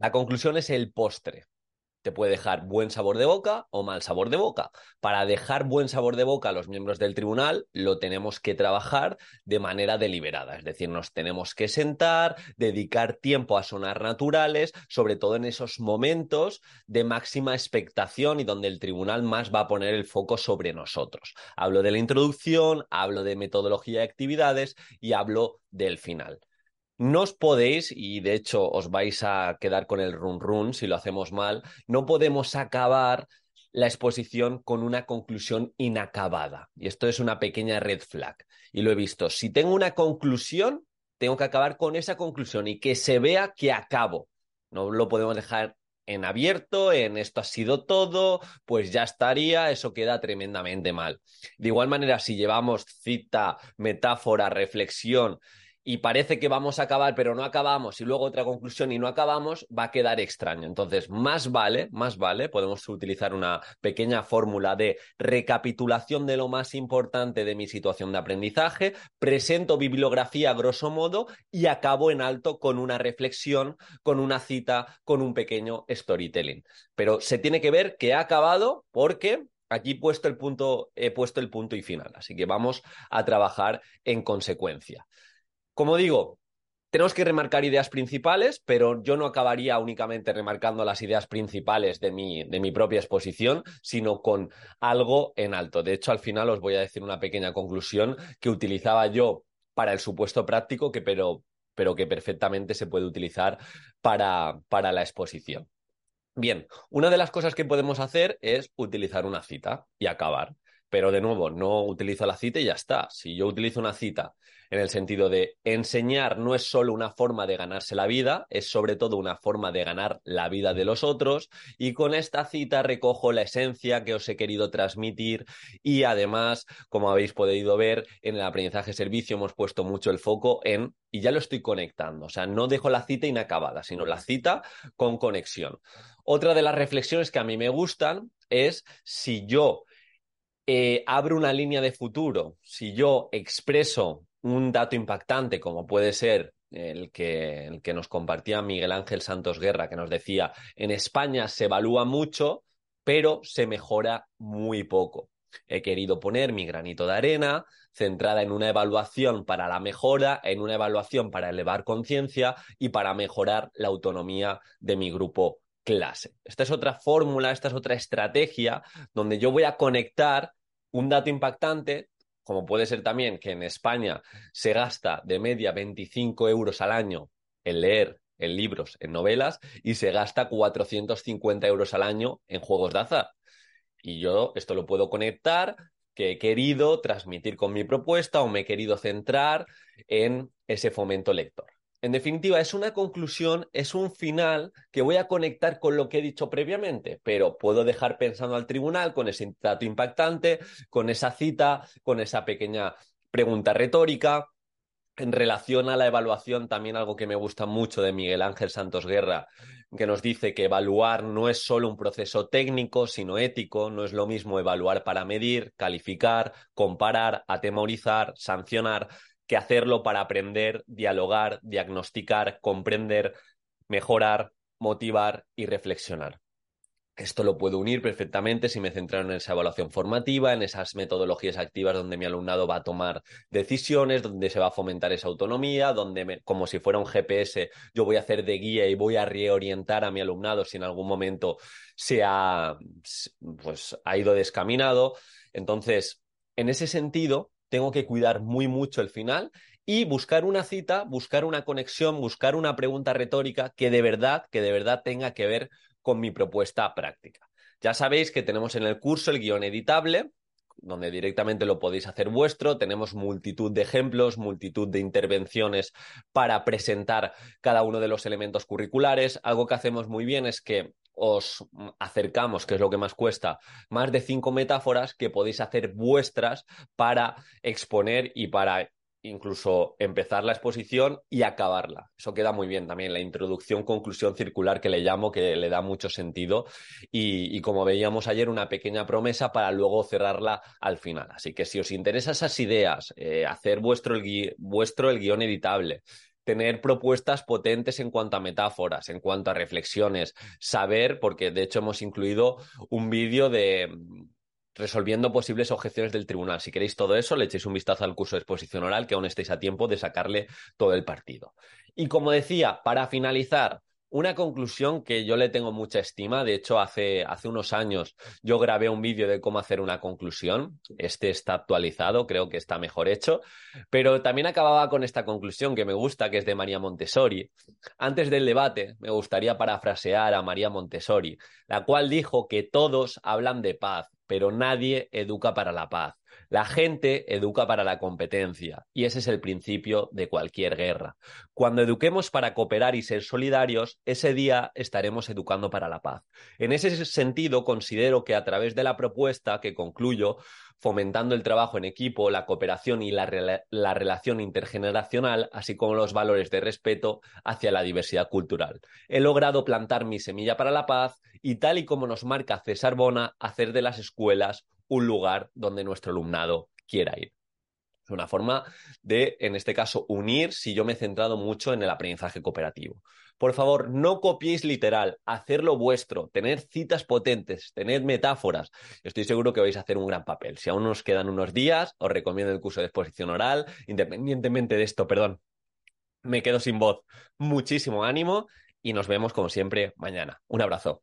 La conclusión es el postre. Te puede dejar buen sabor de boca o mal sabor de boca. Para dejar buen sabor de boca a los miembros del tribunal, lo tenemos que trabajar de manera deliberada. Es decir, nos tenemos que sentar, dedicar tiempo a sonar naturales, sobre todo en esos momentos de máxima expectación y donde el tribunal más va a poner el foco sobre nosotros. Hablo de la introducción, hablo de metodología de actividades y hablo del final. No os podéis, y de hecho os vais a quedar con el run run si lo hacemos mal, no podemos acabar la exposición con una conclusión inacabada. Y esto es una pequeña red flag. Y lo he visto. Si tengo una conclusión, tengo que acabar con esa conclusión y que se vea que acabo. No lo podemos dejar en abierto, en esto ha sido todo, pues ya estaría, eso queda tremendamente mal. De igual manera, si llevamos cita, metáfora, reflexión y parece que vamos a acabar, pero no acabamos, y luego otra conclusión y no acabamos, va a quedar extraño. Entonces, más vale, más vale, podemos utilizar una pequeña fórmula de recapitulación de lo más importante de mi situación de aprendizaje, presento bibliografía grosso modo y acabo en alto con una reflexión, con una cita, con un pequeño storytelling. Pero se tiene que ver que ha acabado porque aquí puesto el punto, he puesto el punto y final. Así que vamos a trabajar en consecuencia. Como digo, tenemos que remarcar ideas principales, pero yo no acabaría únicamente remarcando las ideas principales de mi, de mi propia exposición, sino con algo en alto. De hecho, al final os voy a decir una pequeña conclusión que utilizaba yo para el supuesto práctico, que, pero, pero que perfectamente se puede utilizar para, para la exposición. Bien, una de las cosas que podemos hacer es utilizar una cita y acabar. Pero de nuevo, no utilizo la cita y ya está. Si yo utilizo una cita en el sentido de enseñar no es solo una forma de ganarse la vida, es sobre todo una forma de ganar la vida de los otros y con esta cita recojo la esencia que os he querido transmitir y además, como habéis podido ver, en el aprendizaje servicio hemos puesto mucho el foco en, y ya lo estoy conectando, o sea, no dejo la cita inacabada, sino la cita con conexión. Otra de las reflexiones que a mí me gustan es si yo eh, abro una línea de futuro, si yo expreso un dato impactante como puede ser el que, el que nos compartía Miguel Ángel Santos Guerra, que nos decía, en España se evalúa mucho, pero se mejora muy poco. He querido poner mi granito de arena, centrada en una evaluación para la mejora, en una evaluación para elevar conciencia y para mejorar la autonomía de mi grupo clase. Esta es otra fórmula, esta es otra estrategia donde yo voy a conectar un dato impactante, como puede ser también que en España se gasta de media 25 euros al año en leer en libros, en novelas, y se gasta 450 euros al año en juegos de azar. Y yo esto lo puedo conectar, que he querido transmitir con mi propuesta o me he querido centrar en ese fomento lector. En definitiva, es una conclusión, es un final que voy a conectar con lo que he dicho previamente, pero puedo dejar pensando al tribunal con ese dato impactante, con esa cita, con esa pequeña pregunta retórica. En relación a la evaluación, también algo que me gusta mucho de Miguel Ángel Santos Guerra, que nos dice que evaluar no es solo un proceso técnico, sino ético, no es lo mismo evaluar para medir, calificar, comparar, atemorizar, sancionar, que hacerlo para aprender, dialogar, diagnosticar, comprender, mejorar, motivar y reflexionar. Esto lo puedo unir perfectamente si me centro en esa evaluación formativa, en esas metodologías activas donde mi alumnado va a tomar decisiones, donde se va a fomentar esa autonomía, donde como si fuera un GPS yo voy a hacer de guía y voy a reorientar a mi alumnado si en algún momento se ha, pues, ha ido descaminado. Entonces, en ese sentido, tengo que cuidar muy mucho el final y buscar una cita, buscar una conexión, buscar una pregunta retórica que de verdad, que de verdad tenga que ver con mi propuesta práctica. Ya sabéis que tenemos en el curso el guion editable, donde directamente lo podéis hacer vuestro. Tenemos multitud de ejemplos, multitud de intervenciones para presentar cada uno de los elementos curriculares. Algo que hacemos muy bien es que os acercamos, que es lo que más cuesta, más de cinco metáforas que podéis hacer vuestras para exponer y para incluso empezar la exposición y acabarla. Eso queda muy bien también, la introducción, conclusión circular que le llamo, que le da mucho sentido y, como veíamos ayer, una pequeña promesa para luego cerrarla al final. Así que si os interesan esas ideas, eh, hacer vuestro el, vuestro el guion editable, tener propuestas potentes en cuanto a metáforas, en cuanto a reflexiones, saber, porque de hecho hemos incluido un vídeo de resolviendo posibles objeciones del tribunal. Si queréis todo eso, le echéis un vistazo al curso de exposición oral, que aún estáis a tiempo de sacarle todo el partido. Y como decía, para finalizar, una conclusión que yo le tengo mucha estima, de hecho hace, hace unos años yo grabé un vídeo de cómo hacer una conclusión, este está actualizado, creo que está mejor hecho, pero también acababa con esta conclusión que me gusta, que es de María Montessori. Antes del debate me gustaría parafrasear a María Montessori, la cual dijo que todos hablan de paz, pero nadie educa para la paz. La gente educa para la competencia y ese es el principio de cualquier guerra. Cuando eduquemos para cooperar y ser solidarios, ese día estaremos educando para la paz. En ese sentido, considero que a través de la propuesta que concluyo, fomentando el trabajo en equipo, la cooperación y la, relación intergeneracional, así como los valores de respeto hacia la diversidad cultural. He logrado plantar mi semilla para la paz y tal y como nos marca César Bona, hacer de las escuelas un lugar donde nuestro alumnado quiera ir. Es una forma de, en este caso, unir si yo me he centrado mucho en el aprendizaje cooperativo. Por favor, no copiéis literal, hacerlo vuestro, tener citas potentes, tener metáforas. Estoy seguro que vais a hacer un gran papel. Si aún nos quedan unos días, os recomiendo el curso de exposición oral. Independientemente de esto, perdón, me quedo sin voz. Muchísimo ánimo y nos vemos como siempre mañana. Un abrazo.